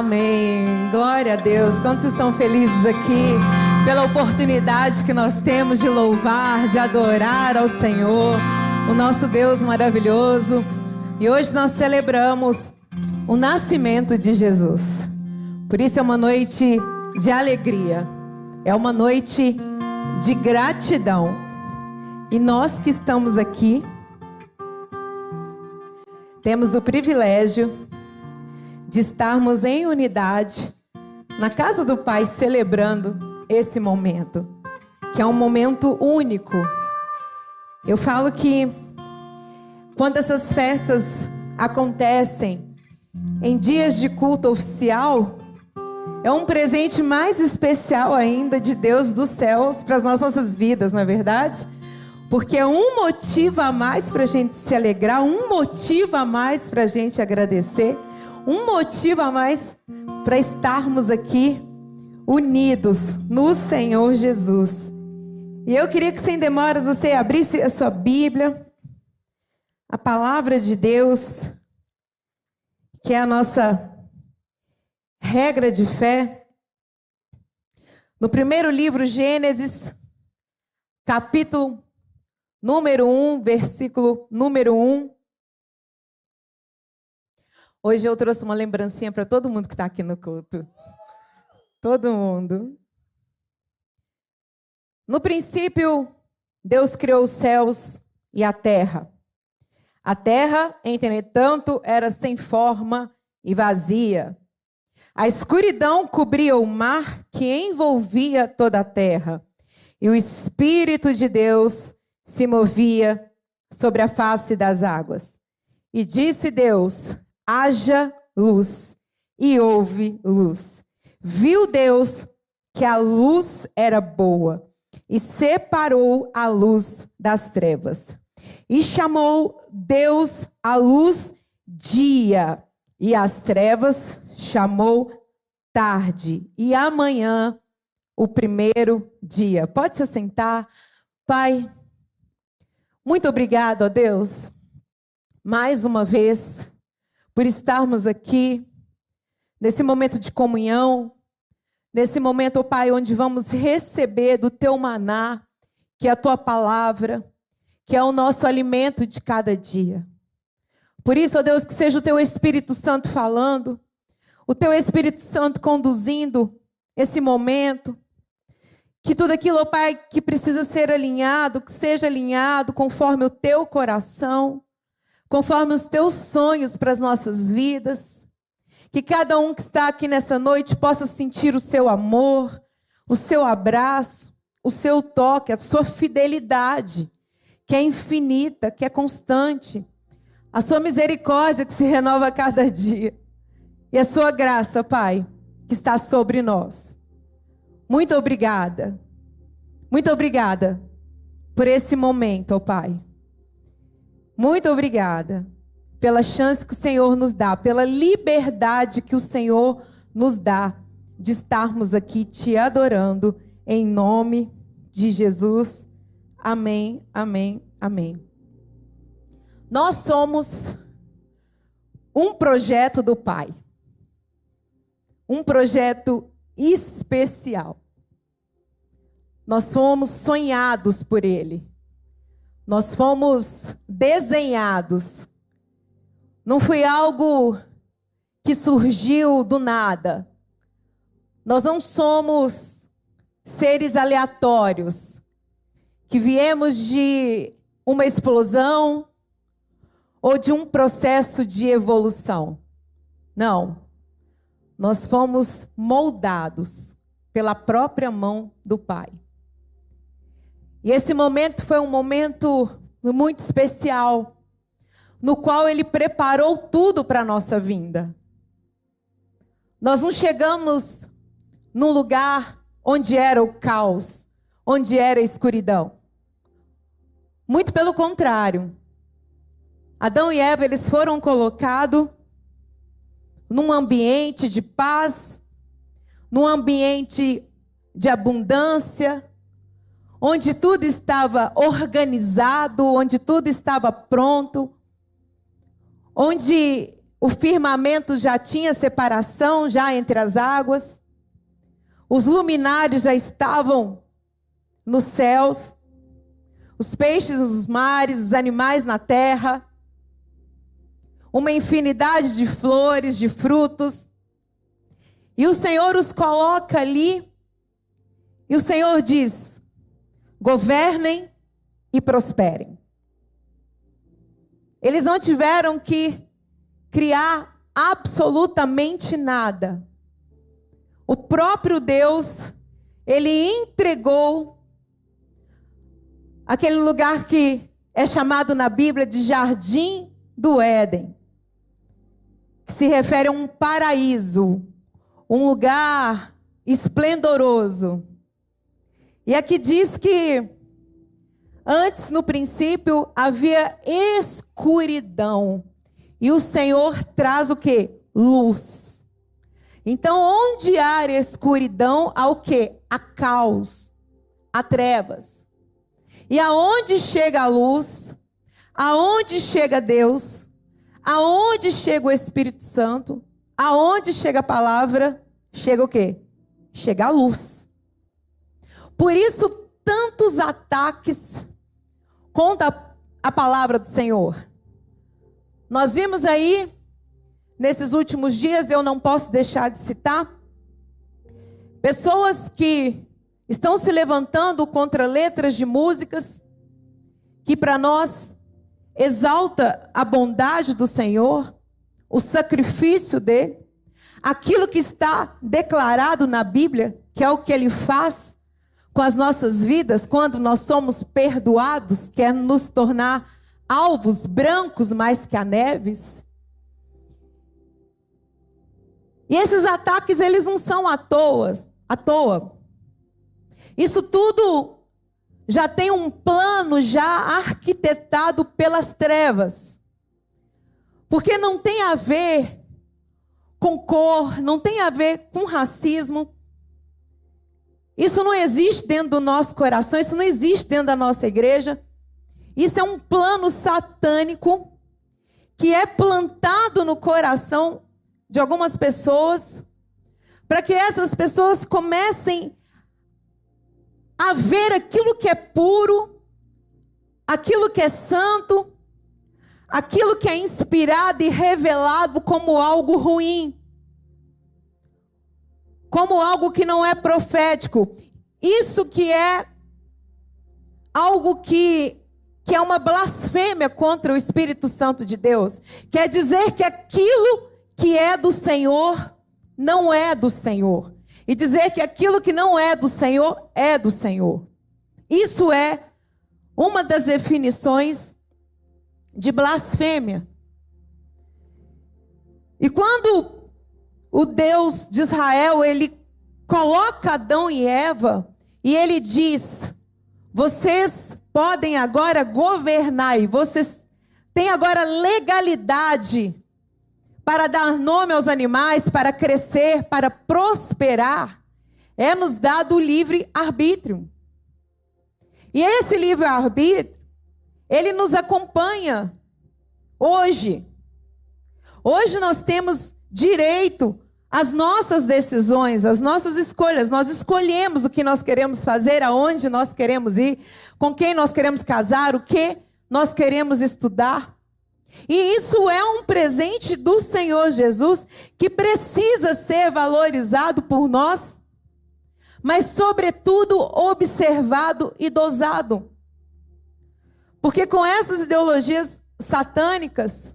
Amém. Glória a Deus. Quantos estão felizes aqui pela oportunidade que nós temos de louvar, de adorar ao Senhor, o nosso Deus maravilhoso. E hoje nós celebramos o nascimento de Jesus. Por isso é uma noite de alegria, é uma noite de gratidão. E nós que estamos aqui, temos o privilégio de estarmos em unidade na casa do Pai celebrando esse momento, que é um momento único. Eu falo que quando essas festas acontecem em dias de culto oficial, é um presente mais especial ainda de Deus dos céus para as nossas vidas, não é verdade? Porque é um motivo a mais para a gente se alegrar, um motivo a mais para a gente agradecer, um motivo a mais para estarmos aqui unidos no Senhor Jesus. E eu queria que sem demoras você abrisse a sua Bíblia, a palavra de Deus, que é a nossa regra de fé. No primeiro livro, Gênesis, capítulo número 1, versículo número 1. Hoje eu trouxe uma lembrancinha para todo mundo que está aqui no culto. Todo mundo. No princípio, Deus criou os céus e a terra. A terra, entretanto, era sem forma e vazia. A escuridão cobria o mar que envolvia toda a terra. E o Espírito de Deus se movia sobre a face das águas. E disse Deus: haja luz. E houve luz. Viu Deus que a luz era boa e separou a luz das trevas. E chamou Deus a luz dia, e as trevas chamou tarde, e amanhã o primeiro dia. Pode se sentar, Pai. Muito obrigado a Deus, mais uma vez, por estarmos aqui, nesse momento de comunhão, nesse momento, oh Pai, onde vamos receber do Teu maná, que é a Tua palavra, que é o nosso alimento de cada dia. Por isso, ó oh Deus, que seja o Teu Espírito Santo falando, o Teu Espírito Santo conduzindo esse momento, que tudo aquilo, ó Pai, que precisa ser alinhado, que seja alinhado conforme o Teu coração conforme os teus sonhos para as nossas vidas. Que cada um que está aqui nessa noite possa sentir o seu amor, o seu abraço, o seu toque, a sua fidelidade, que é infinita, que é constante. A sua misericórdia que se renova a cada dia. E a sua graça, Pai, que está sobre nós. Muito obrigada. Muito obrigada por esse momento, ó Pai. Muito obrigada pela chance que o Senhor nos dá, pela liberdade que o Senhor nos dá de estarmos aqui te adorando em nome de Jesus. Amém, amém, amém. Nós somos um projeto do Pai. Um projeto especial. Nós fomos sonhados por Ele. Nós fomos desenhados. Não foi algo que surgiu do nada. Nós não somos seres aleatórios que viemos de uma explosão ou de um processo de evolução. Não. Nós fomos moldados pela própria mão do Pai. E esse momento foi um momento muito especial, no qual ele preparou tudo para a nossa vinda. Nós não chegamos num lugar onde era o caos, onde era a escuridão. Muito pelo contrário. Adão e Eva, eles foram colocados num ambiente de paz, num ambiente de abundância, onde tudo estava organizado, onde tudo estava pronto, onde o firmamento já tinha separação já entre as águas. Os luminares já estavam nos céus. Os peixes nos mares, os animais na terra. Uma infinidade de flores, de frutos. E o Senhor os coloca ali. E o Senhor diz: governem e prosperem. Eles não tiveram que criar absolutamente nada. O próprio Deus, ele entregou aquele lugar que é chamado na Bíblia de Jardim do Éden, que se refere a um paraíso, um lugar esplendoroso. E aqui diz que antes, no princípio, havia escuridão. E o Senhor traz o que? Luz. Então, onde há escuridão, há o que? Há caos, há trevas. E aonde chega a luz, aonde chega Deus, aonde chega o Espírito Santo, aonde chega a palavra, chega o quê? Chega a luz. Por isso, tantos ataques contra a palavra do Senhor. Nós vimos aí, nesses últimos dias, eu não posso deixar de citar, pessoas que estão se levantando contra letras de músicas que para nós exalta a bondade do Senhor, o sacrifício dele, aquilo que está declarado na Bíblia, que é o que ele faz com as nossas vidas quando nós somos perdoados, quer nos tornar alvos brancos mais que a neves. E esses ataques, eles não são à toa, à toa. Isso tudo já tem um plano já arquitetado pelas trevas. Porque não tem a ver com cor, não tem a ver com racismo. Isso não existe dentro do nosso coração, isso não existe dentro da nossa igreja. Isso é um plano satânico que é plantado no coração de algumas pessoas, para que essas pessoas comecem a ver aquilo que é puro, aquilo que é santo, aquilo que é inspirado e revelado como algo ruim, como algo que não é profético. Isso que é algo que que é uma blasfêmia contra o Espírito Santo de Deus. Quer dizer que aquilo que é do Senhor não é do Senhor. E dizer que aquilo que não é do Senhor é do Senhor. Isso é uma das definições de blasfêmia. E quando o Deus de Israel, ele coloca Adão e Eva e ele diz: "Vocês podem agora governar e vocês têm agora legalidade para dar nome aos animais, para crescer, para prosperar. É nos dado o livre arbítrio. E esse livre arbítrio, ele nos acompanha hoje. Hoje nós temos direito às nossas decisões, às nossas escolhas. Nós escolhemos o que nós queremos fazer, aonde nós queremos ir com quem nós queremos casar, o que nós queremos estudar. E isso é um presente do Senhor Jesus que precisa ser valorizado por nós, mas, sobretudo, observado e dosado. Porque com essas ideologias satânicas,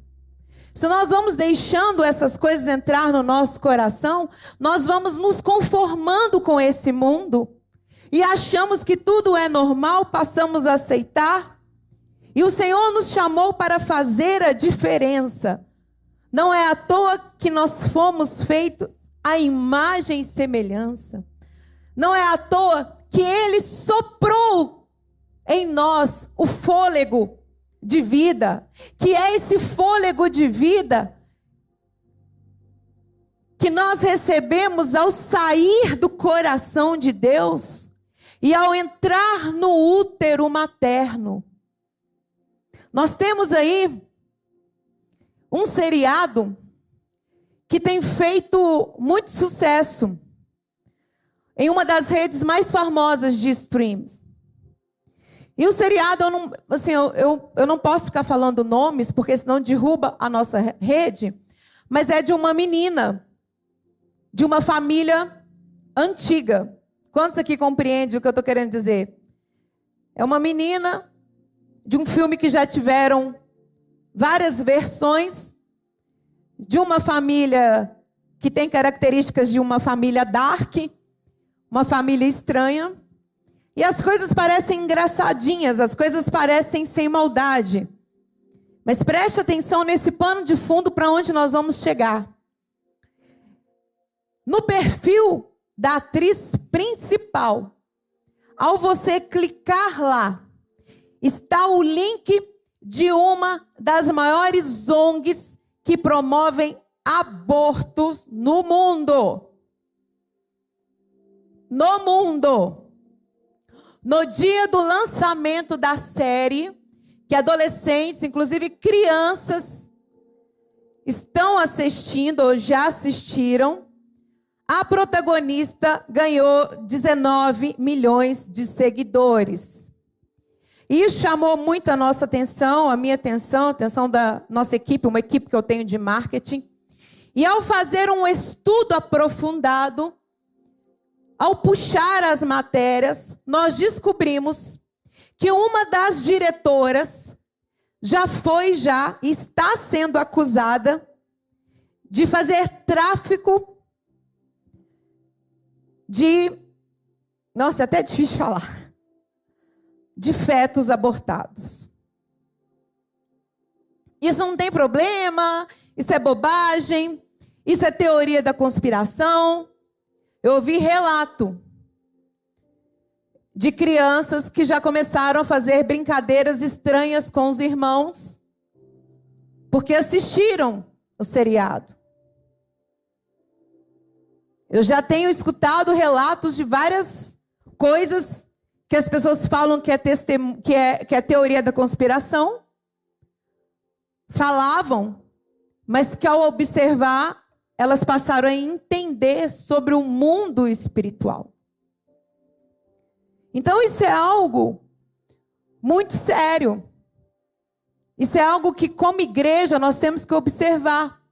se nós vamos deixando essas coisas entrar no nosso coração, nós vamos nos conformando com esse mundo e achamos que tudo é normal, passamos a aceitar. E o Senhor nos chamou para fazer a diferença. Não é à toa que nós fomos feitos à imagem e semelhança. Não é à toa que Ele soprou em nós o fôlego de vida, que é esse fôlego de vida que nós recebemos ao sair do coração de Deus e ao entrar no útero materno. Nós temos aí um seriado que tem feito muito sucesso em uma das redes mais famosas de streams. E o seriado, eu não, assim, eu, eu, eu não posso ficar falando nomes, porque senão derruba a nossa rede, mas é de uma menina, de uma família antiga. Quantos aqui compreendem o que eu estou querendo dizer? É uma menina de um filme que já tiveram várias versões, de uma família que tem características de uma família dark, uma família estranha. E as coisas parecem engraçadinhas, as coisas parecem sem maldade. Mas preste atenção nesse pano de fundo para onde nós vamos chegar. No perfil da atriz principal, ao você clicar lá, está o link de uma das maiores ONGs que promovem abortos no mundo. No mundo. No dia do lançamento da série, que adolescentes, inclusive crianças, estão assistindo ou já assistiram, a protagonista ganhou 19 milhões de seguidores. Isso chamou muito a nossa atenção, a minha atenção, a atenção da nossa equipe, uma equipe que eu tenho de marketing. E ao fazer um estudo aprofundado, ao puxar as matérias, nós descobrimos que uma das diretoras já foi já está sendo acusada de fazer tráfico de nossa, é até difícil falar. De fetos abortados. Isso não tem problema, isso é bobagem, isso é teoria da conspiração. Eu ouvi relato de crianças que já começaram a fazer brincadeiras estranhas com os irmãos, porque assistiram o seriado. Eu já tenho escutado relatos de várias coisas que as pessoas falam que é, testem... que é, que é teoria da conspiração. Falavam, mas que ao observar elas passaram a entender sobre o mundo espiritual. Então, isso é algo muito sério. Isso é algo que, como igreja, nós temos que observar.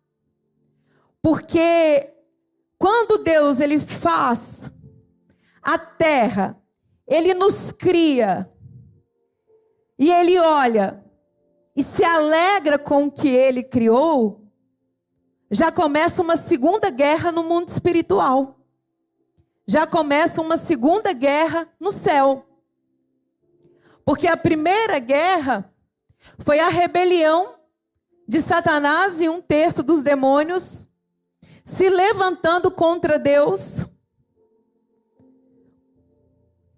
Porque quando Deus ele faz a terra, ele nos cria, e ele olha e se alegra com o que ele criou, já começa uma segunda guerra no mundo espiritual. Já começa uma segunda guerra no céu. Porque a primeira guerra foi a rebelião de Satanás e um terço dos demônios se levantando contra Deus,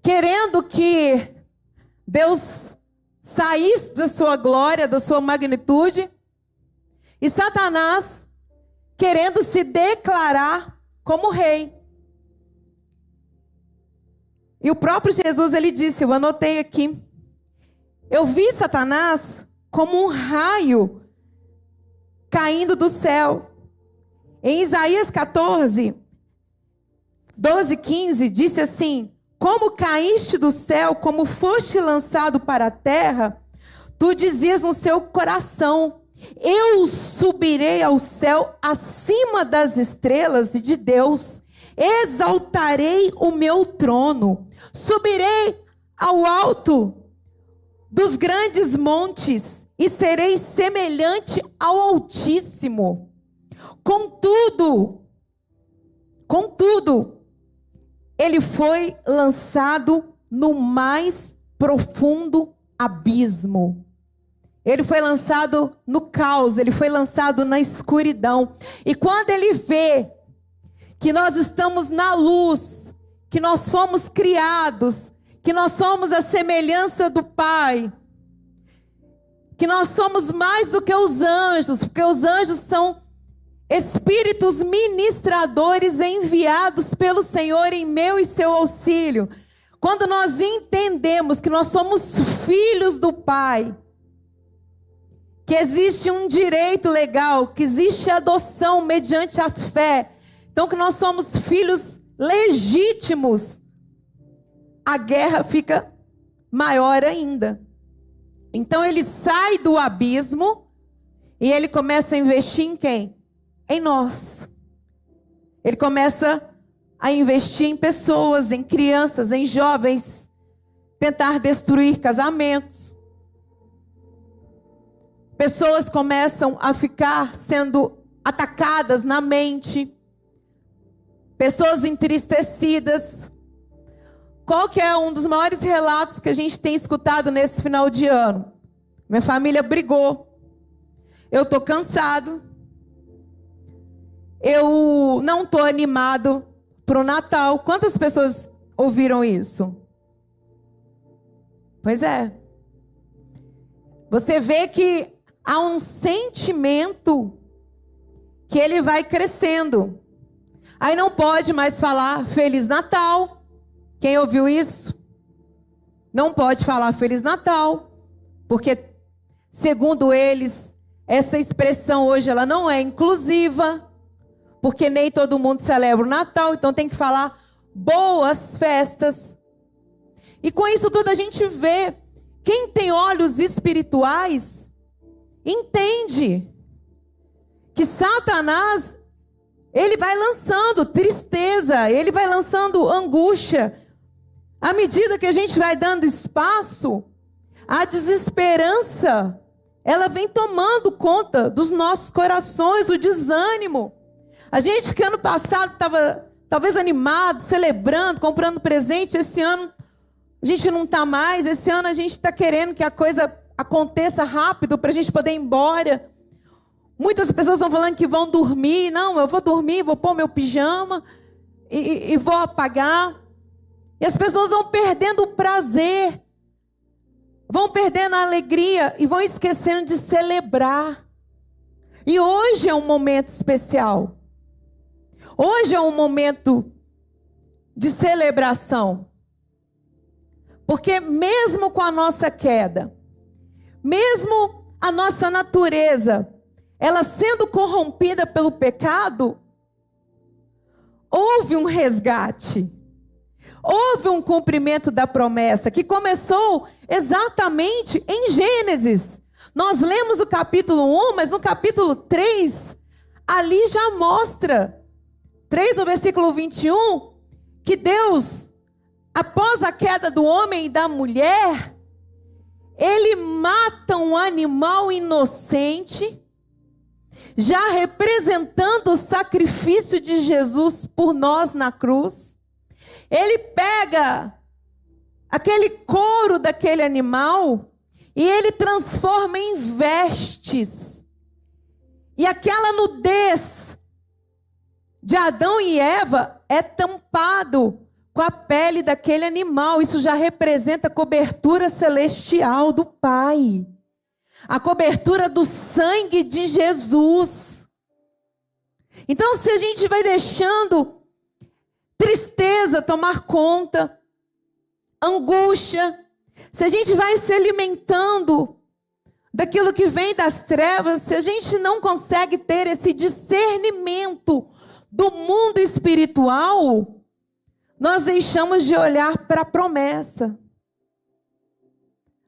querendo que Deus saísse da sua glória, da sua magnitude, e Satanás querendo se declarar como rei. E o próprio Jesus ele disse, eu anotei aqui, eu vi Satanás como um raio caindo do céu. Em Isaías 14, 12, 15, disse assim: Como caíste do céu, como foste lançado para a terra, tu dizias no seu coração: eu subirei ao céu acima das estrelas de Deus, exaltarei o meu trono, subirei ao alto dos grandes montes e serei semelhante ao Altíssimo. Contudo, contudo, ele foi lançado no mais profundo abismo. Ele foi lançado no caos, ele foi lançado na escuridão. E quando ele vê que nós estamos na luz, que nós fomos criados, que nós somos a semelhança do Pai, que nós somos mais do que os anjos, porque os anjos são espíritos ministradores enviados pelo Senhor em meu e seu auxílio. Quando nós entendemos que nós somos filhos do Pai, que existe um direito legal, que existe adoção mediante a fé. Então, que nós somos filhos legítimos, a guerra fica maior ainda. Então, ele sai do abismo e ele começa a investir em quem? Em nós. Ele começa a investir em pessoas, em crianças, em jovens, tentar destruir casamentos. Pessoas começam a ficar sendo atacadas na mente. Pessoas entristecidas. Qual que é um dos maiores relatos que a gente tem escutado nesse final de ano? Minha família brigou. Eu estou cansado. Eu não estou animado para o Natal. Quantas pessoas ouviram isso? Pois é. Você vê que há um sentimento que ele vai crescendo. Aí não pode mais falar Feliz Natal. Quem ouviu isso? Não pode falar Feliz Natal, porque segundo eles, essa expressão hoje ela não é inclusiva porque nem todo mundo celebra o Natal, então tem que falar boas festas. E com isso tudo a gente vê, quem tem olhos espirituais, entende que Satanás, ele vai lançando tristeza, ele vai lançando angústia. À medida que a gente vai dando espaço, a desesperança, ela vem tomando conta dos nossos corações, o desânimo. A gente que ano passado estava talvez animado, celebrando, comprando presente, esse ano a gente não está mais. Esse ano a gente está querendo que a coisa aconteça rápido para a gente poder ir embora. Muitas pessoas estão falando que vão dormir. Não, eu vou dormir, vou pôr meu pijama e, e vou apagar. E as pessoas vão perdendo o prazer, vão perdendo a alegria e vão esquecendo de celebrar. E hoje é um momento especial. Hoje é um momento de celebração. Porque mesmo com a nossa queda, mesmo a nossa natureza, ela sendo corrompida pelo pecado, houve um resgate. Houve um cumprimento da promessa que começou exatamente em Gênesis. Nós lemos o capítulo 1, mas no capítulo 3, ali já mostra 3, no versículo 21, que Deus, após a queda do homem e da mulher, ele mata um animal inocente, já representando o sacrifício de Jesus por nós na cruz. Ele pega aquele couro daquele animal e ele transforma em vestes. E aquela nudez de Adão e Eva é tampado com a pele daquele animal. Isso já representa a cobertura celestial do Pai. A cobertura do sangue de Jesus. Então, se a gente vai deixando tristeza tomar conta, angústia, se a gente vai se alimentando daquilo que vem das trevas, se a gente não consegue ter esse discernimento do mundo espiritual, nós deixamos de olhar para a promessa.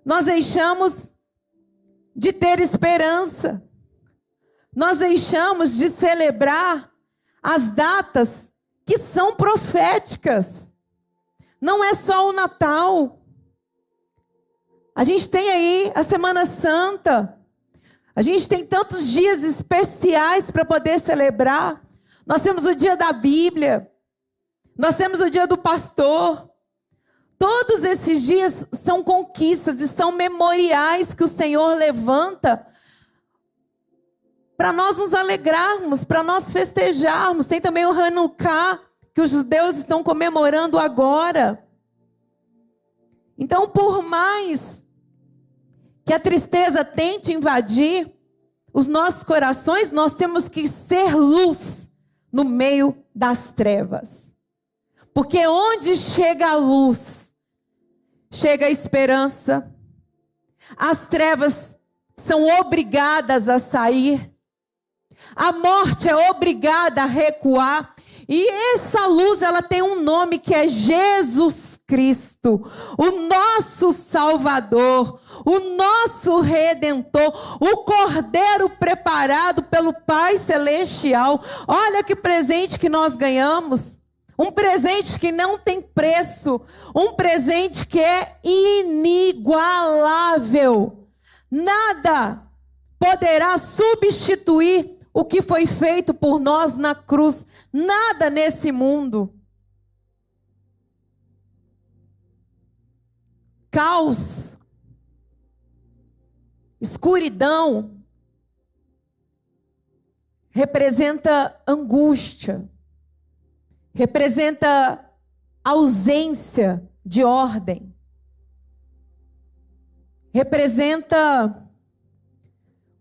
Nós deixamos de ter esperança. Nós deixamos de celebrar as datas que são proféticas. Não é só o Natal. A gente tem aí a Semana Santa. A gente tem tantos dias especiais para poder celebrar. Nós temos o dia da Bíblia. Nós temos o dia do pastor. Todos esses dias são conquistas e são memoriais que o Senhor levanta para nós nos alegrarmos, para nós festejarmos. Tem também o Hanukkah, que os judeus estão comemorando agora. Então, por mais que a tristeza tente invadir os nossos corações, nós temos que ser luz no meio das trevas. Porque onde chega a luz, chega a esperança. As trevas são obrigadas a sair. A morte é obrigada a recuar. E essa luz, ela tem um nome que é Jesus Cristo, o nosso Salvador, o nosso Redentor, o Cordeiro preparado pelo Pai Celestial. Olha que presente que nós ganhamos. Um presente que não tem preço, um presente que é inigualável. Nada poderá substituir o que foi feito por nós na cruz. Nada nesse mundo. Caos, escuridão, representa angústia, representa ausência de ordem representa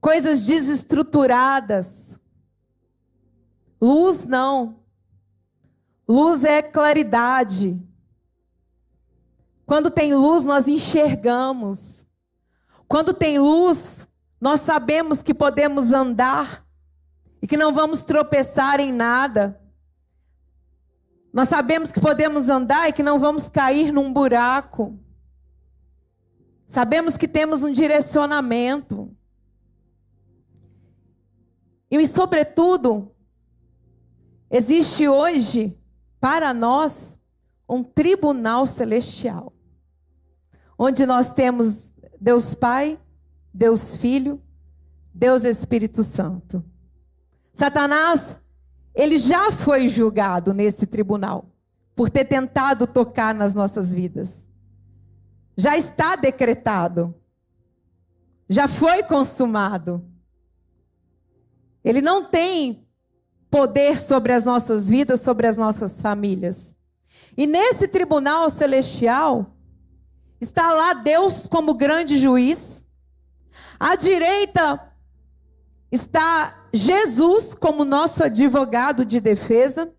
coisas desestruturadas. Luz não. Luz é claridade. Quando tem luz, nós enxergamos. Quando tem luz, nós sabemos que podemos andar e que não vamos tropeçar em nada. Nós sabemos que podemos andar e que não vamos cair num buraco. Sabemos que temos um direcionamento. E, sobretudo, existe hoje, para nós, um tribunal celestial. Onde nós temos Deus Pai, Deus Filho, Deus Espírito Santo. Satanás, ele já foi julgado nesse tribunal por ter tentado tocar nas nossas vidas já está decretado, já foi consumado. Ele não tem poder sobre as nossas vidas, sobre as nossas famílias. E nesse tribunal celestial, está lá Deus como grande juiz. À direita está Jesus como nosso advogado de defesa.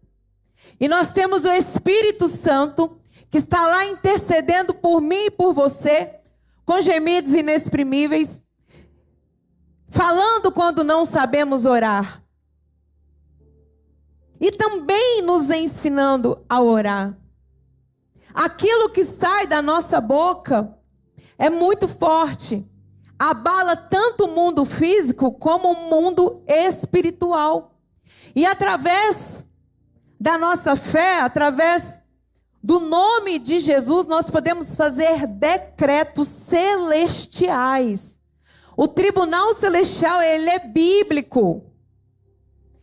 E nós temos o Espírito Santo que está lá intercedendo por mim e por você, com gemidos inexprimíveis, falando quando não sabemos orar. E também nos ensinando a orar. Aquilo que sai da nossa boca é muito forte. Abala tanto o mundo físico como o mundo espiritual. E através da nossa fé, através do nome de Jesus, nós podemos fazer decretos celestiais. O tribunal celestial, ele é bíblico.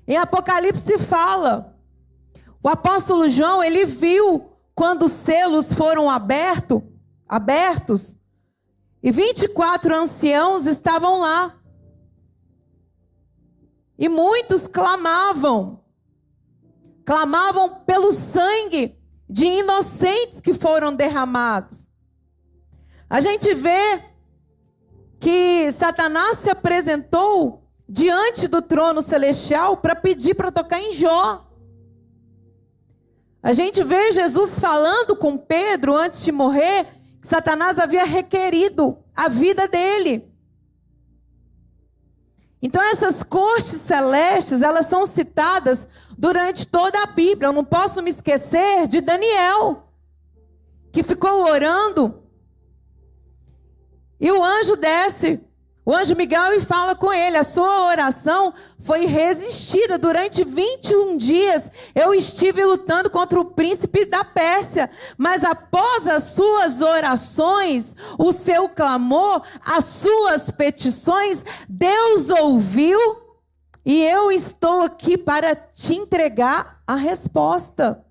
Em Apocalipse fala. O apóstolo João, ele viu quando os selos foram aberto, abertos, e 24 anciãos estavam lá. E muitos clamavam, clamavam pelo sangue de inocentes que foram derramados. A gente vê que Satanás se apresentou diante do trono celestial para pedir para tocar em Jó. A gente vê Jesus falando com Pedro antes de morrer Satanás havia requerido a vida dele. Então essas cortes celestes, elas são citadas durante toda a Bíblia. Eu não posso me esquecer de Daniel, que ficou orando. E o anjo desce, o anjo Miguel, fala com ele: A sua oração foi resistida durante 21 dias. Eu estive lutando contra o príncipe da Pérsia, mas após as suas orações, o seu clamor, as suas petições, Deus ouviu e eu estou aqui para te entregar a resposta.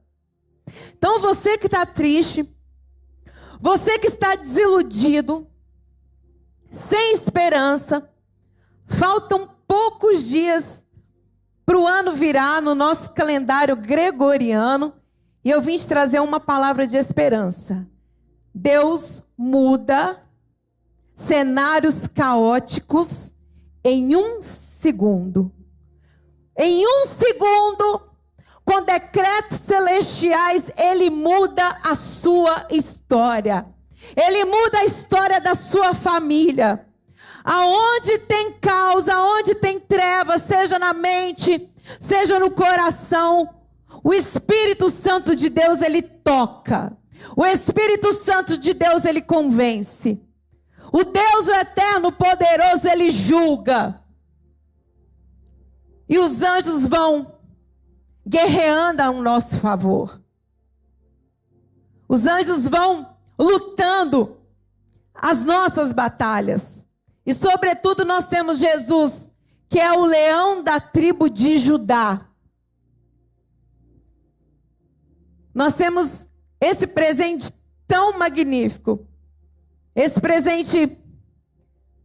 Então, você que está triste, você que está desiludido, sem esperança, faltam poucos dias para o ano virar no nosso calendário gregoriano, e eu vim te trazer uma palavra de esperança. Deus muda cenários caóticos em um segundo. Em um segundo, com decretos celestiais, ele muda a sua história. Ele muda a história da sua família. Aonde tem causa, aonde tem treva, seja na mente, seja no coração, o Espírito Santo de Deus ele toca. O Espírito Santo de Deus ele convence. O Deus o eterno poderoso ele julga. E os anjos vão guerreando ao nosso favor. Os anjos vão lutando as nossas batalhas. E, sobretudo, nós temos Jesus, que é o leão da tribo de Judá. Nós temos esse presente tão magnífico, esse presente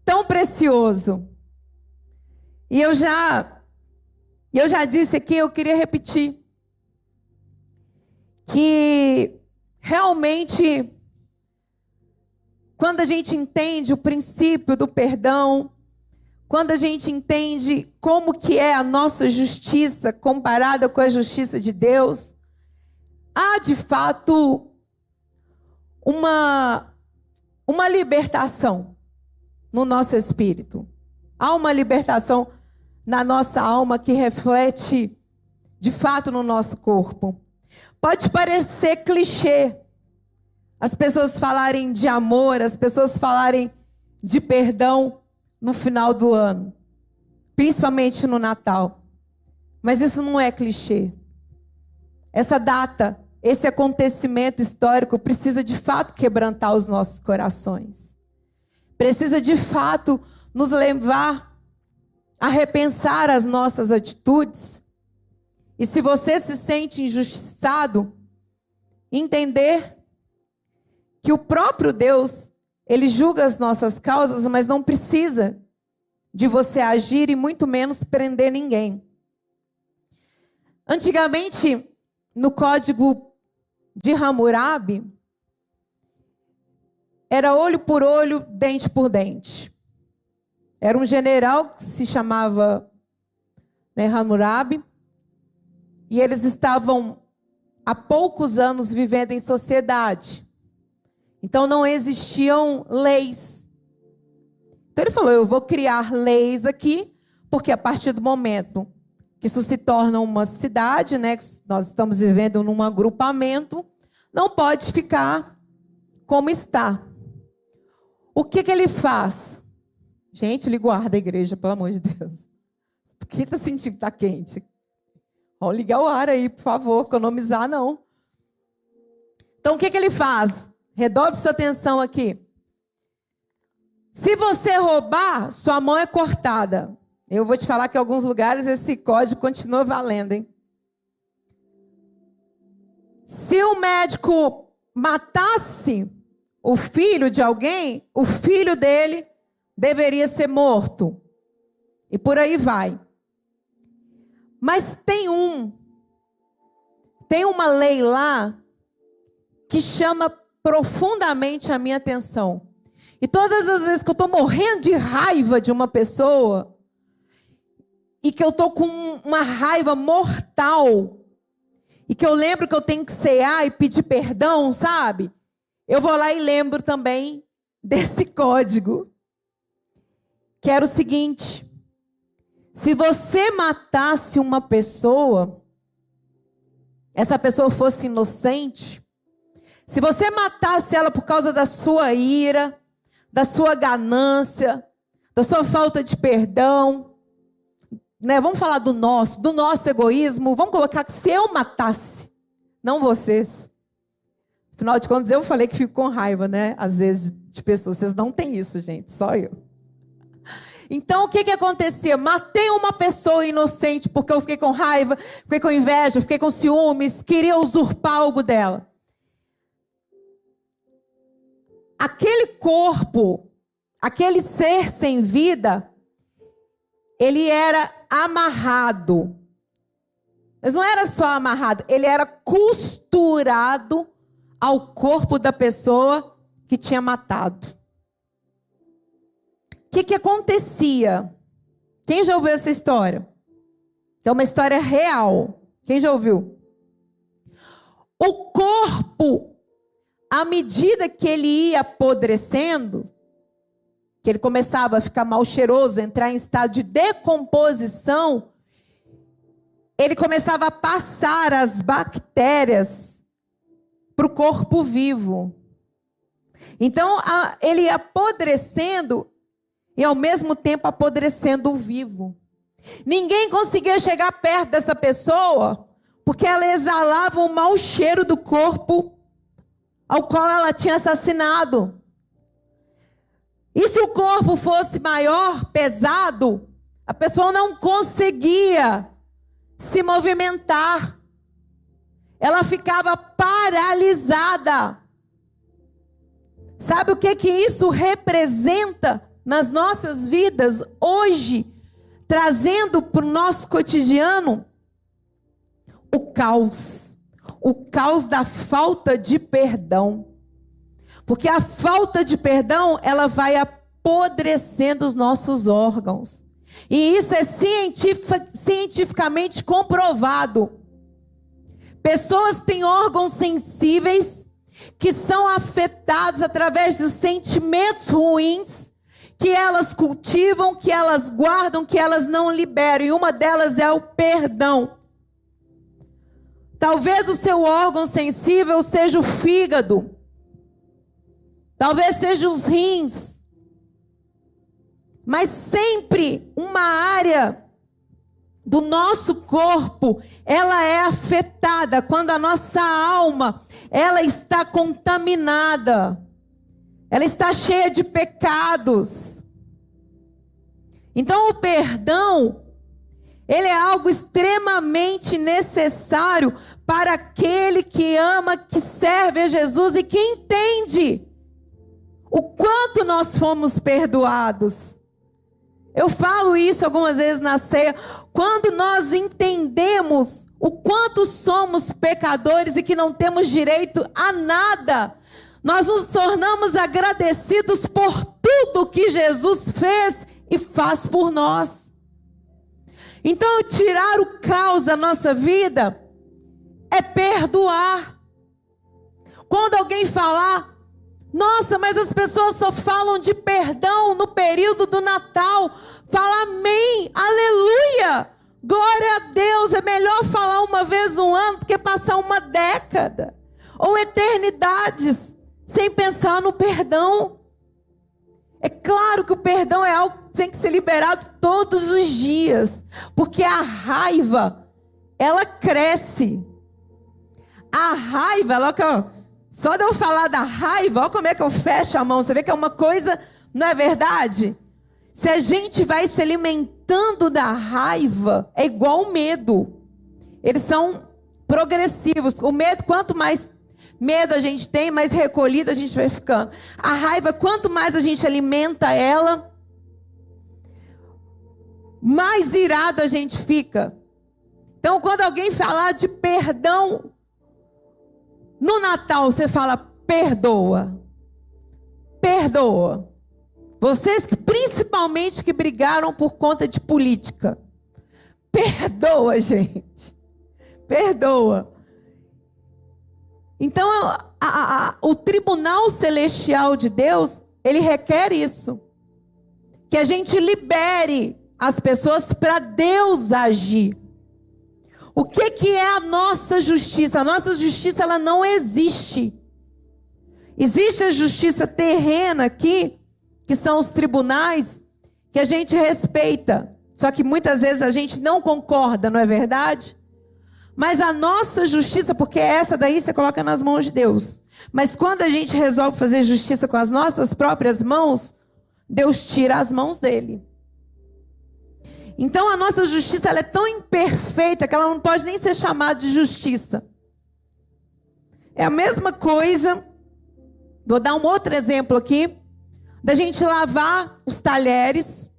tão precioso. E eu já, eu já disse aqui, eu queria repetir que realmente quando a gente entende o princípio do perdão, quando a gente entende como que é a nossa justiça comparada com a justiça de Deus, há de fato uma uma libertação no nosso espírito. Há uma libertação na nossa alma que reflete de fato no nosso corpo. Pode parecer clichê, as pessoas falarem de amor, as pessoas falarem de perdão no final do ano, principalmente no Natal. Mas isso não é clichê. Essa data, esse acontecimento histórico precisa de fato quebrantar os nossos corações. Precisa de fato nos levar a repensar as nossas atitudes. E se você se sente injustiçado, entender que o próprio Deus, ele julga as nossas causas, mas não precisa de você agir e muito menos prender ninguém. Antigamente, no código de Hammurabi, era olho por olho, dente por dente. Era um general que se chamava né, Hammurabi, e eles estavam há poucos anos vivendo em sociedade. Então não existiam leis. Então ele falou: eu vou criar leis aqui, porque a partir do momento que isso se torna uma cidade, né, nós estamos vivendo num agrupamento, não pode ficar como está. O que, que ele faz? Gente, ele guarda a igreja, pelo amor de Deus. Quem está sentindo que está quente? Vamos ligar o ar aí, por favor, economizar não. Então o que, que ele faz? Redobre sua atenção aqui. Se você roubar, sua mão é cortada. Eu vou te falar que em alguns lugares esse código continua valendo, hein? Se o médico matasse o filho de alguém, o filho dele deveria ser morto. E por aí vai. Mas tem um, tem uma lei lá que chama profundamente a minha atenção. E todas as vezes que eu estou morrendo de raiva de uma pessoa, e que eu estou com uma raiva mortal, e que eu lembro que eu tenho que cear e pedir perdão, sabe? Eu vou lá e lembro também desse código, que era o seguinte: se você matasse uma pessoa, essa pessoa fosse inocente, se você matasse ela por causa da sua ira, da sua ganância, da sua falta de perdão, né? Vamos falar do nosso, do nosso egoísmo. Vamos colocar que se eu matasse, não vocês. Afinal de contas, eu falei que fico com raiva, né? Às vezes de pessoas. Vocês não têm isso, gente, só eu. Então, o que, que acontecia? Matei uma pessoa inocente porque eu fiquei com raiva, fiquei com inveja, fiquei com ciúmes, queria usurpar algo dela. Aquele corpo, aquele ser sem vida, ele era amarrado. Mas não era só amarrado, ele era costurado ao corpo da pessoa que tinha matado. O que, que acontecia? Quem já ouviu essa história? É uma história real. Quem já ouviu? O corpo à medida que ele ia apodrecendo, que ele começava a ficar mal cheiroso, entrar em estado de decomposição, ele começava a passar as bactérias para o corpo vivo. Então, ele ia apodrecendo e ao mesmo tempo apodrecendo o vivo. Ninguém conseguia chegar perto dessa pessoa porque ela exalava o mau cheiro do corpo ao qual ela tinha assassinado. E se o corpo fosse maior, pesado, a pessoa não conseguia se movimentar. Ela ficava paralisada. Sabe o que que isso representa nas nossas vidas hoje, trazendo para o nosso cotidiano? O caos. O caos da falta de perdão. Porque a falta de perdão, ela vai apodrecendo os nossos órgãos. E isso é cientificamente comprovado. Pessoas têm órgãos sensíveis que são afetados através de sentimentos ruins que elas cultivam, que elas guardam, que elas não liberam. E uma delas é o perdão. Talvez o seu órgão sensível seja o fígado. Talvez seja os rins. Mas sempre uma área do nosso corpo, ela é afetada quando a nossa alma, ela está contaminada. Ela está cheia de pecados. Então o perdão, ele é algo extremamente necessário para aquele que ama, que serve a Jesus e que entende o quanto nós fomos perdoados. Eu falo isso algumas vezes na ceia. Quando nós entendemos o quanto somos pecadores e que não temos direito a nada, nós nos tornamos agradecidos por tudo que Jesus fez e faz por nós. Então, tirar o caos da nossa vida é perdoar. Quando alguém falar, nossa, mas as pessoas só falam de perdão no período do Natal. Fala amém, aleluia. Glória a Deus. É melhor falar uma vez no ano do que passar uma década ou eternidades sem pensar no perdão. É claro que o perdão é algo tem que ser liberado todos os dias, porque a raiva, ela cresce. A raiva, ela, só de eu falar da raiva, olha como é que eu fecho a mão. Você vê que é uma coisa, não é verdade? Se a gente vai se alimentando da raiva, é igual o medo. Eles são progressivos. O medo, quanto mais medo a gente tem, mais recolhido a gente vai ficando. A raiva, quanto mais a gente alimenta ela, mais irado a gente fica. Então, quando alguém falar de perdão, no Natal você fala perdoa. Perdoa. Vocês principalmente que brigaram por conta de política. Perdoa, gente. Perdoa. Então, a, a, a, o tribunal celestial de Deus, ele requer isso. Que a gente libere as pessoas para Deus agir. O que, que é a nossa justiça? A nossa justiça ela não existe. Existe a justiça terrena aqui, que são os tribunais, que a gente respeita. Só que muitas vezes a gente não concorda, não é verdade? Mas a nossa justiça, porque essa daí você coloca nas mãos de Deus. Mas quando a gente resolve fazer justiça com as nossas próprias mãos, Deus tira as mãos dele. Então a nossa justiça é tão imperfeita que ela não pode nem ser chamada de justiça. É a mesma coisa. Vou dar um outro exemplo aqui da gente lavar os talheres,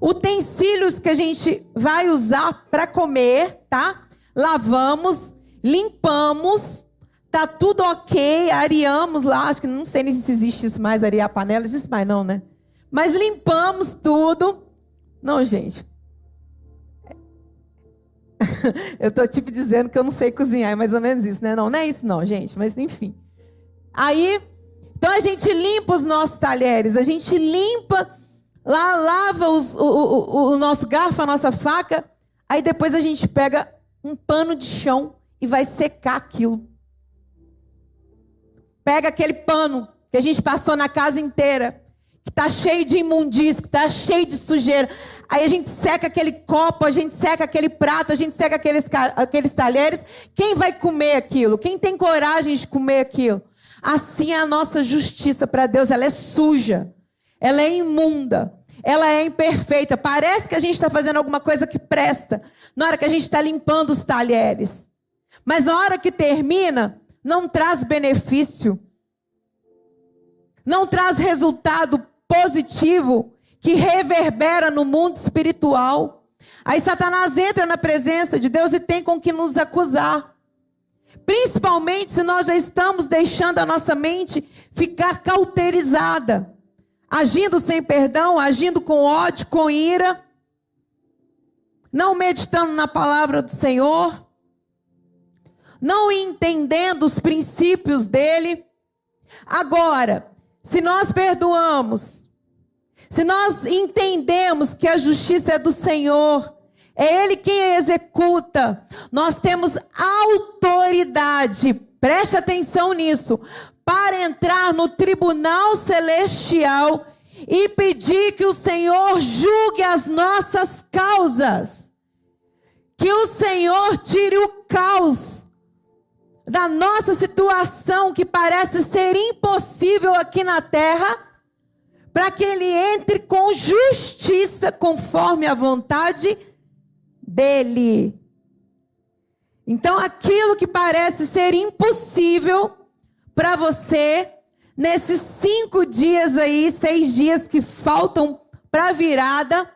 utensílios que a gente vai usar para comer, tá? Lavamos, limpamos, tá tudo ok, areamos lá, acho que não sei nem se existe isso mais, arear panela, existe mais não, né? Mas limpamos tudo. Não, gente. eu tô tipo dizendo que eu não sei cozinhar, é mais ou menos isso, né? Não, não é isso não, gente, mas enfim. Aí Então a gente limpa os nossos talheres, a gente limpa, lá lava os, o, o, o nosso garfo, a nossa faca, aí depois a gente pega um pano de chão e vai secar aquilo. Pega aquele pano que a gente passou na casa inteira, que está cheio de imundícia, que está cheio de sujeira. Aí a gente seca aquele copo, a gente seca aquele prato, a gente seca aqueles, aqueles talheres. Quem vai comer aquilo? Quem tem coragem de comer aquilo? Assim é a nossa justiça para Deus, ela é suja, ela é imunda, ela é imperfeita. Parece que a gente está fazendo alguma coisa que presta, na hora que a gente está limpando os talheres. Mas na hora que termina, não traz benefício, não traz resultado positivo que reverbera no mundo espiritual. Aí Satanás entra na presença de Deus e tem com que nos acusar. Principalmente se nós já estamos deixando a nossa mente ficar cauterizada, agindo sem perdão, agindo com ódio, com ira, não meditando na palavra do Senhor não entendendo os princípios dele. Agora, se nós perdoamos, se nós entendemos que a justiça é do Senhor, é Ele quem executa, nós temos autoridade, preste atenção nisso, para entrar no tribunal celestial e pedir que o Senhor julgue as nossas causas, que o Senhor tire o caos da nossa situação que parece ser impossível aqui na terra, para que ele entre com justiça conforme a vontade dele. Então, aquilo que parece ser impossível para você, nesses cinco dias aí, seis dias que faltam para a virada,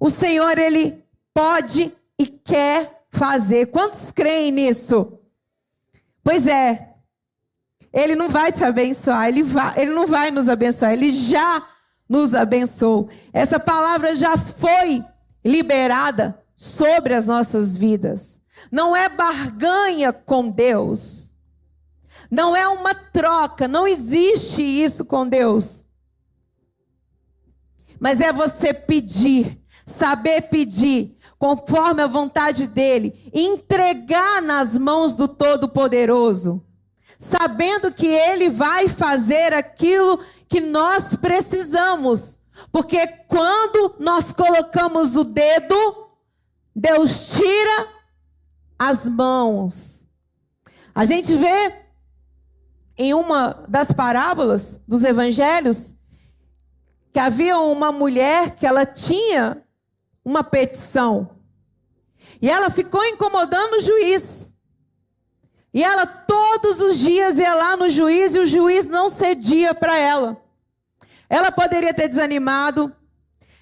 o Senhor, Ele pode e quer fazer. Quantos creem nisso? Pois é. Ele não vai te abençoar, ele, vai, ele não vai nos abençoar, ele já nos abençoou. Essa palavra já foi liberada sobre as nossas vidas. Não é barganha com Deus. Não é uma troca, não existe isso com Deus. Mas é você pedir, saber pedir, conforme a vontade dele, entregar nas mãos do Todo-Poderoso, sabendo que ele vai fazer aquilo que nós precisamos. Porque quando nós colocamos o dedo, Deus tira as mãos. A gente vê em uma das parábolas dos evangelhos que havia uma mulher que ela tinha uma petição. E ela ficou incomodando o juiz. E ela todos os dias ia lá no juiz e o juiz não cedia para ela. Ela poderia ter desanimado,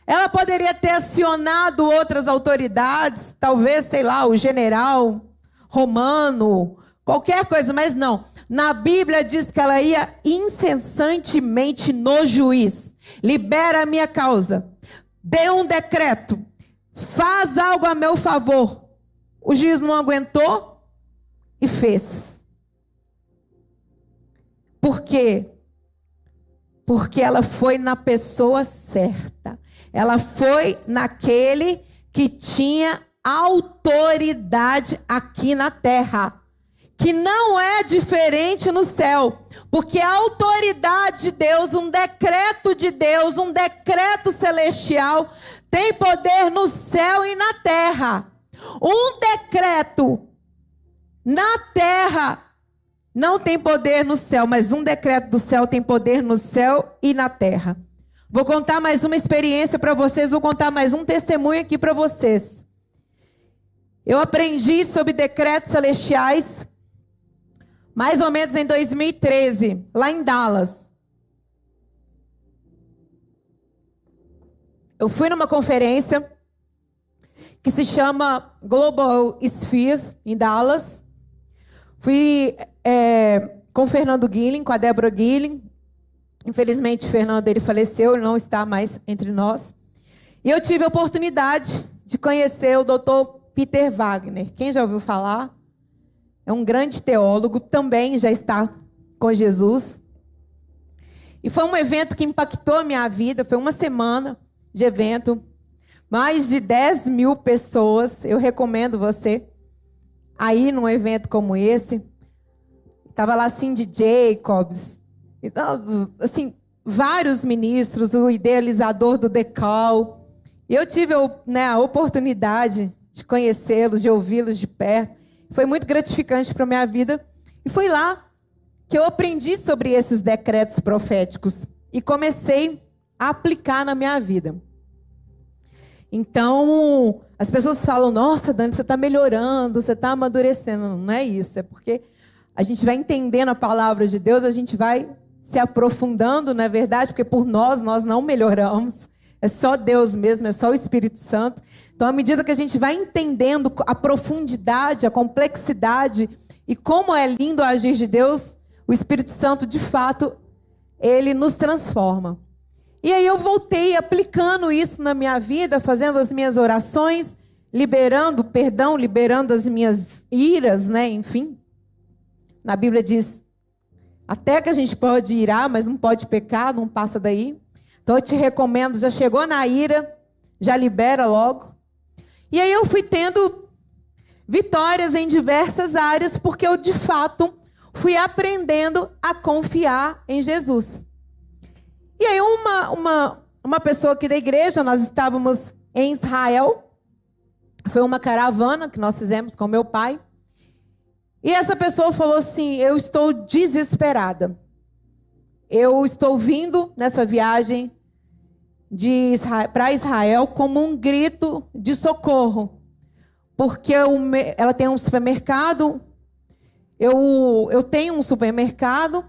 ela poderia ter acionado outras autoridades, talvez, sei lá, o general romano, qualquer coisa, mas não. Na Bíblia diz que ela ia incessantemente no juiz. Libera a minha causa. Dê um decreto faz algo a meu favor. O juiz não aguentou e fez. Por quê? Porque ela foi na pessoa certa. Ela foi naquele que tinha autoridade aqui na terra. Que não é diferente no céu. Porque a autoridade de Deus, um decreto de Deus, um decreto celestial, tem poder no céu e na terra. Um decreto na terra não tem poder no céu, mas um decreto do céu tem poder no céu e na terra. Vou contar mais uma experiência para vocês, vou contar mais um testemunho aqui para vocês. Eu aprendi sobre decretos celestiais mais ou menos em 2013, lá em Dallas. Eu fui numa conferência que se chama Global Spheres, em Dallas. Fui é, com Fernando Guilin, com a Débora Guilin. Infelizmente, o Fernando ele faleceu, ele não está mais entre nós. E eu tive a oportunidade de conhecer o Dr. Peter Wagner. Quem já ouviu falar? É um grande teólogo, também já está com Jesus. E foi um evento que impactou a minha vida. Foi uma semana de evento. Mais de 10 mil pessoas. Eu recomendo você aí num evento como esse. Estava lá Cindy Jacobs. Então, assim, vários ministros, o idealizador do Decal. Eu tive né, a oportunidade de conhecê-los, de ouvi-los de perto. Foi muito gratificante para a minha vida. E foi lá que eu aprendi sobre esses decretos proféticos e comecei a aplicar na minha vida. Então, as pessoas falam: Nossa, Dani, você está melhorando, você está amadurecendo. Não é isso, é porque a gente vai entendendo a palavra de Deus, a gente vai se aprofundando, não é verdade? Porque por nós, nós não melhoramos. É só Deus mesmo, é só o Espírito Santo. Então, à medida que a gente vai entendendo a profundidade, a complexidade e como é lindo agir de Deus, o Espírito Santo, de fato, ele nos transforma. E aí eu voltei aplicando isso na minha vida, fazendo as minhas orações, liberando perdão, liberando as minhas iras, né? Enfim. Na Bíblia diz: até que a gente pode irar, mas não pode pecar, não passa daí. Então eu te recomendo, já chegou na ira, já libera logo. E aí eu fui tendo vitórias em diversas áreas, porque eu de fato fui aprendendo a confiar em Jesus. E aí, uma, uma, uma pessoa aqui da igreja, nós estávamos em Israel, foi uma caravana que nós fizemos com meu pai. E essa pessoa falou assim: Eu estou desesperada. Eu estou vindo nessa viagem para Israel como um grito de socorro. Porque ela tem um supermercado, eu, eu tenho um supermercado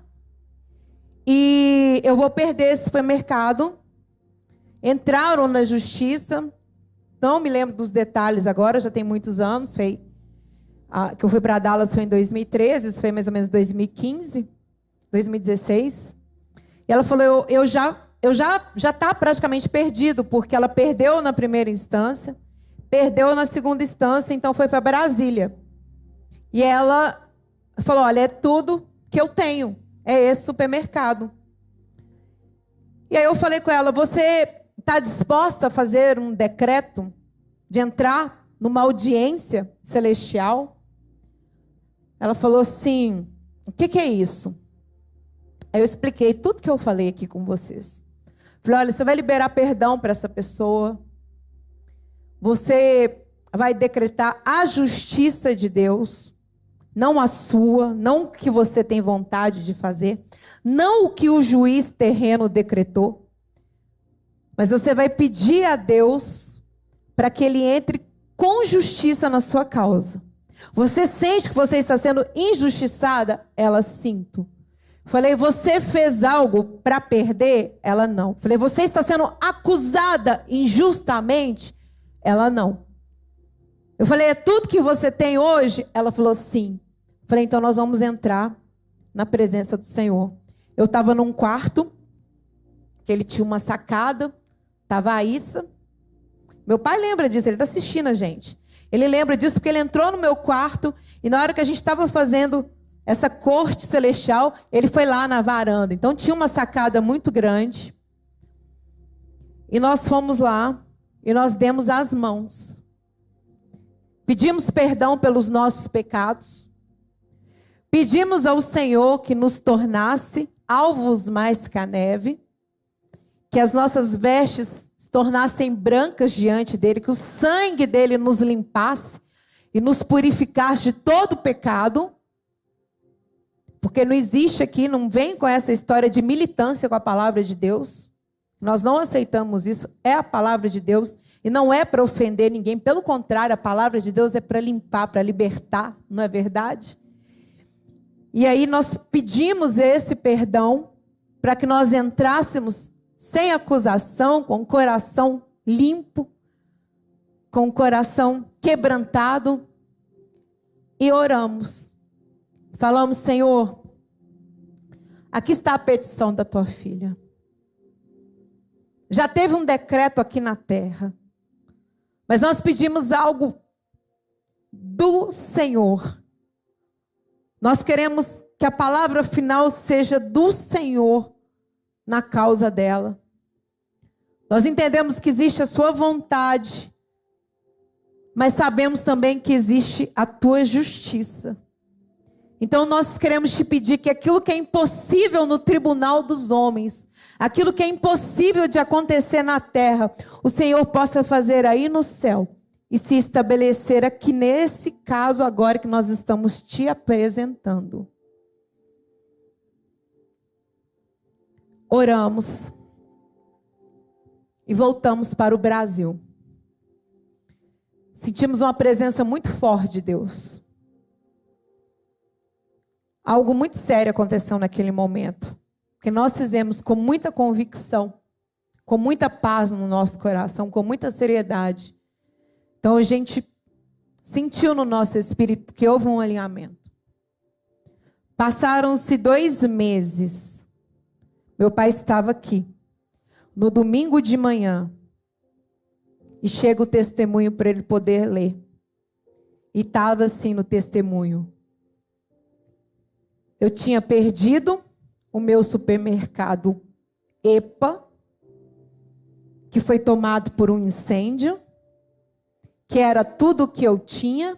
e eu vou perder esse supermercado. Entraram na justiça, não me lembro dos detalhes agora, já tem muitos anos, foi, ah, que eu fui para Dallas foi em 2013, isso foi mais ou menos 2015, 2016. E ela falou, eu, eu já eu já já está praticamente perdido, porque ela perdeu na primeira instância, perdeu na segunda instância, então foi para Brasília. E ela falou, olha, é tudo que eu tenho é esse supermercado. E aí eu falei com ela: você está disposta a fazer um decreto de entrar numa audiência celestial? Ela falou assim: o que, que é isso? Aí eu expliquei tudo que eu falei aqui com vocês. Falei: olha, você vai liberar perdão para essa pessoa. Você vai decretar a justiça de Deus não a sua, não o que você tem vontade de fazer, não o que o juiz terreno decretou, mas você vai pedir a Deus para que ele entre com justiça na sua causa. Você sente que você está sendo injustiçada? Ela sinto. Falei, você fez algo para perder? Ela não. Falei, você está sendo acusada injustamente? Ela não. Eu falei, é tudo que você tem hoje? Ela falou, sim. Falei, então nós vamos entrar na presença do Senhor. Eu estava num quarto, que ele tinha uma sacada, estava a Issa. Meu pai lembra disso, ele está assistindo a gente. Ele lembra disso porque ele entrou no meu quarto e na hora que a gente estava fazendo essa corte celestial, ele foi lá na varanda. Então tinha uma sacada muito grande. E nós fomos lá e nós demos as mãos. Pedimos perdão pelos nossos pecados. Pedimos ao Senhor que nos tornasse alvos mais que a neve, que as nossas vestes se tornassem brancas diante dele, que o sangue dele nos limpasse e nos purificasse de todo pecado. Porque não existe aqui, não vem com essa história de militância com a palavra de Deus. Nós não aceitamos isso, é a palavra de Deus. E não é para ofender ninguém, pelo contrário, a palavra de Deus é para limpar, para libertar, não é verdade? E aí nós pedimos esse perdão para que nós entrássemos sem acusação, com o coração limpo, com o coração quebrantado e oramos. Falamos, Senhor, aqui está a petição da tua filha. Já teve um decreto aqui na terra. Mas nós pedimos algo do Senhor. Nós queremos que a palavra final seja do Senhor na causa dela. Nós entendemos que existe a sua vontade, mas sabemos também que existe a tua justiça. Então nós queremos te pedir que aquilo que é impossível no tribunal dos homens, aquilo que é impossível de acontecer na terra, o Senhor possa fazer aí no céu e se estabelecer aqui nesse caso agora que nós estamos te apresentando. Oramos e voltamos para o Brasil. Sentimos uma presença muito forte de Deus. Algo muito sério aconteceu naquele momento, que nós fizemos com muita convicção, com muita paz no nosso coração, com muita seriedade. Então a gente sentiu no nosso espírito que houve um alinhamento. Passaram-se dois meses. Meu pai estava aqui. No domingo de manhã, e chega o testemunho para ele poder ler. E estava assim no testemunho. Eu tinha perdido o meu supermercado EPA, que foi tomado por um incêndio, que era tudo o que eu tinha,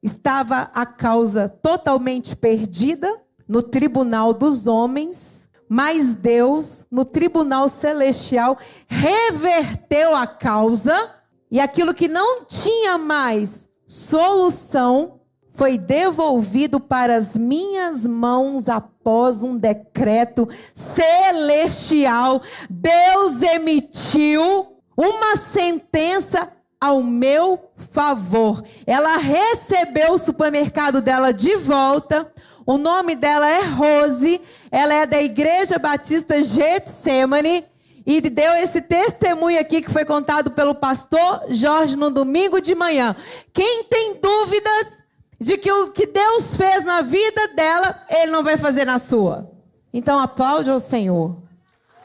estava a causa totalmente perdida no tribunal dos homens, mas Deus, no tribunal celestial, reverteu a causa e aquilo que não tinha mais solução foi devolvido para as minhas mãos após um decreto celestial. Deus emitiu uma sentença ao meu favor. Ela recebeu o supermercado dela de volta. O nome dela é Rose. Ela é da Igreja Batista Getsemane e deu esse testemunho aqui que foi contado pelo pastor Jorge no domingo de manhã. Quem tem dúvidas de que o que Deus fez na vida dela, ele não vai fazer na sua. Então aplaude ao Senhor.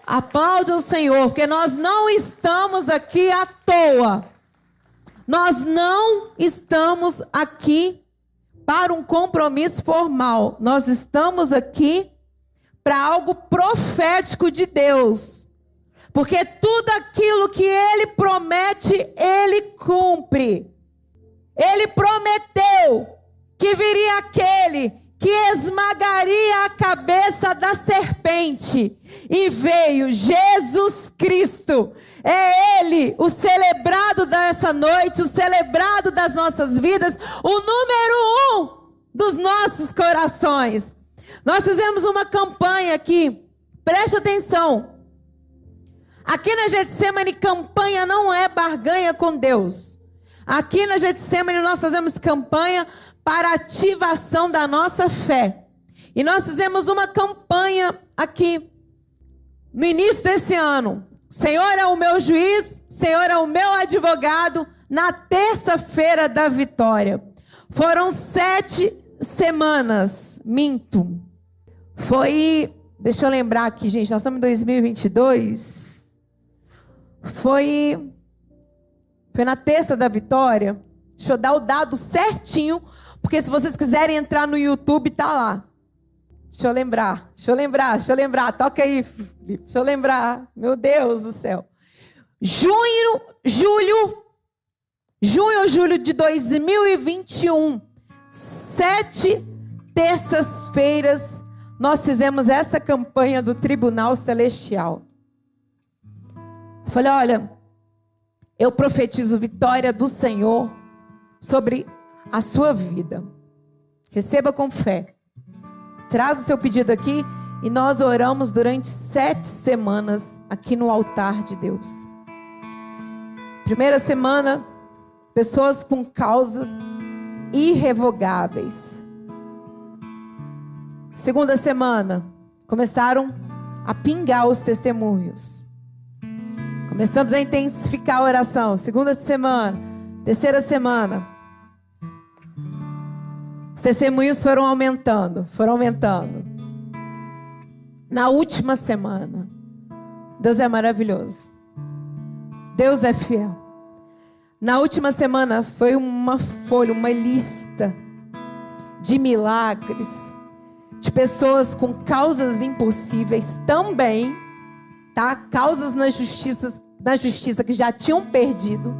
Aplaude ao Senhor, porque nós não estamos aqui à toa. Nós não estamos aqui para um compromisso formal. Nós estamos aqui para algo profético de Deus. Porque tudo aquilo que ele promete, ele cumpre. Ele prometeu que viria aquele que esmagaria a cabeça da serpente. E veio Jesus Cristo. É Ele, o celebrado dessa noite, o celebrado das nossas vidas, o número um dos nossos corações. Nós fizemos uma campanha aqui, preste atenção. Aqui na Getsemane, campanha não é barganha com Deus. Aqui na Getsemane, nós fazemos campanha para ativação da nossa fé. E nós fizemos uma campanha aqui no início desse ano. Senhor é o meu juiz, Senhor é o meu advogado, na terça-feira da vitória. Foram sete semanas, minto. Foi, deixa eu lembrar aqui, gente, nós estamos em 2022. Foi, foi na terça da vitória. Deixa eu dar o dado certinho, porque se vocês quiserem entrar no YouTube, tá lá. Deixa eu lembrar, deixa eu lembrar, deixa eu lembrar. Toca aí, Felipe. Deixa eu lembrar. Meu Deus do céu. Junho, julho, junho ou julho de 2021. Sete terças-feiras nós fizemos essa campanha do Tribunal Celestial. Falei, olha, eu profetizo vitória do Senhor sobre a sua vida. Receba com fé. Traz o seu pedido aqui e nós oramos durante sete semanas aqui no altar de Deus. Primeira semana, pessoas com causas irrevogáveis. Segunda semana, começaram a pingar os testemunhos. Começamos a intensificar a oração. Segunda semana, terceira semana. Os testemunhos foram aumentando, foram aumentando. Na última semana, Deus é maravilhoso. Deus é fiel. Na última semana foi uma folha, uma lista de milagres, de pessoas com causas impossíveis também tá? Causas na justiça, na justiça que já tinham perdido,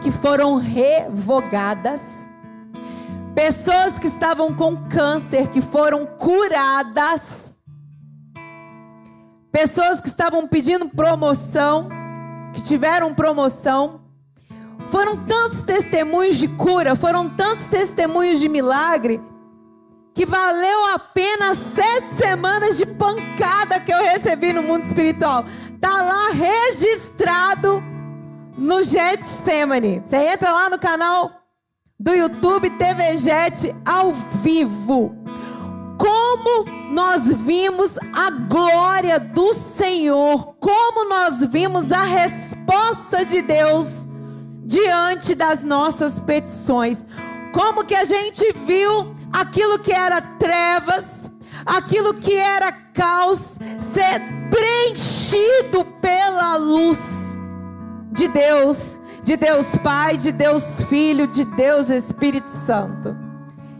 que foram revogadas. Pessoas que estavam com câncer que foram curadas. Pessoas que estavam pedindo promoção, que tiveram promoção. Foram tantos testemunhos de cura, foram tantos testemunhos de milagre, que valeu a pena sete semanas de pancada que eu recebi no mundo espiritual. Tá lá registrado no Getsemane. Você entra lá no canal do YouTube TV Jet ao vivo. Como nós vimos a glória do Senhor, como nós vimos a resposta de Deus diante das nossas petições. Como que a gente viu aquilo que era trevas, aquilo que era caos, ser preenchido pela luz de Deus, de Deus Pai, de Deus Filho, de Deus Espírito Santo.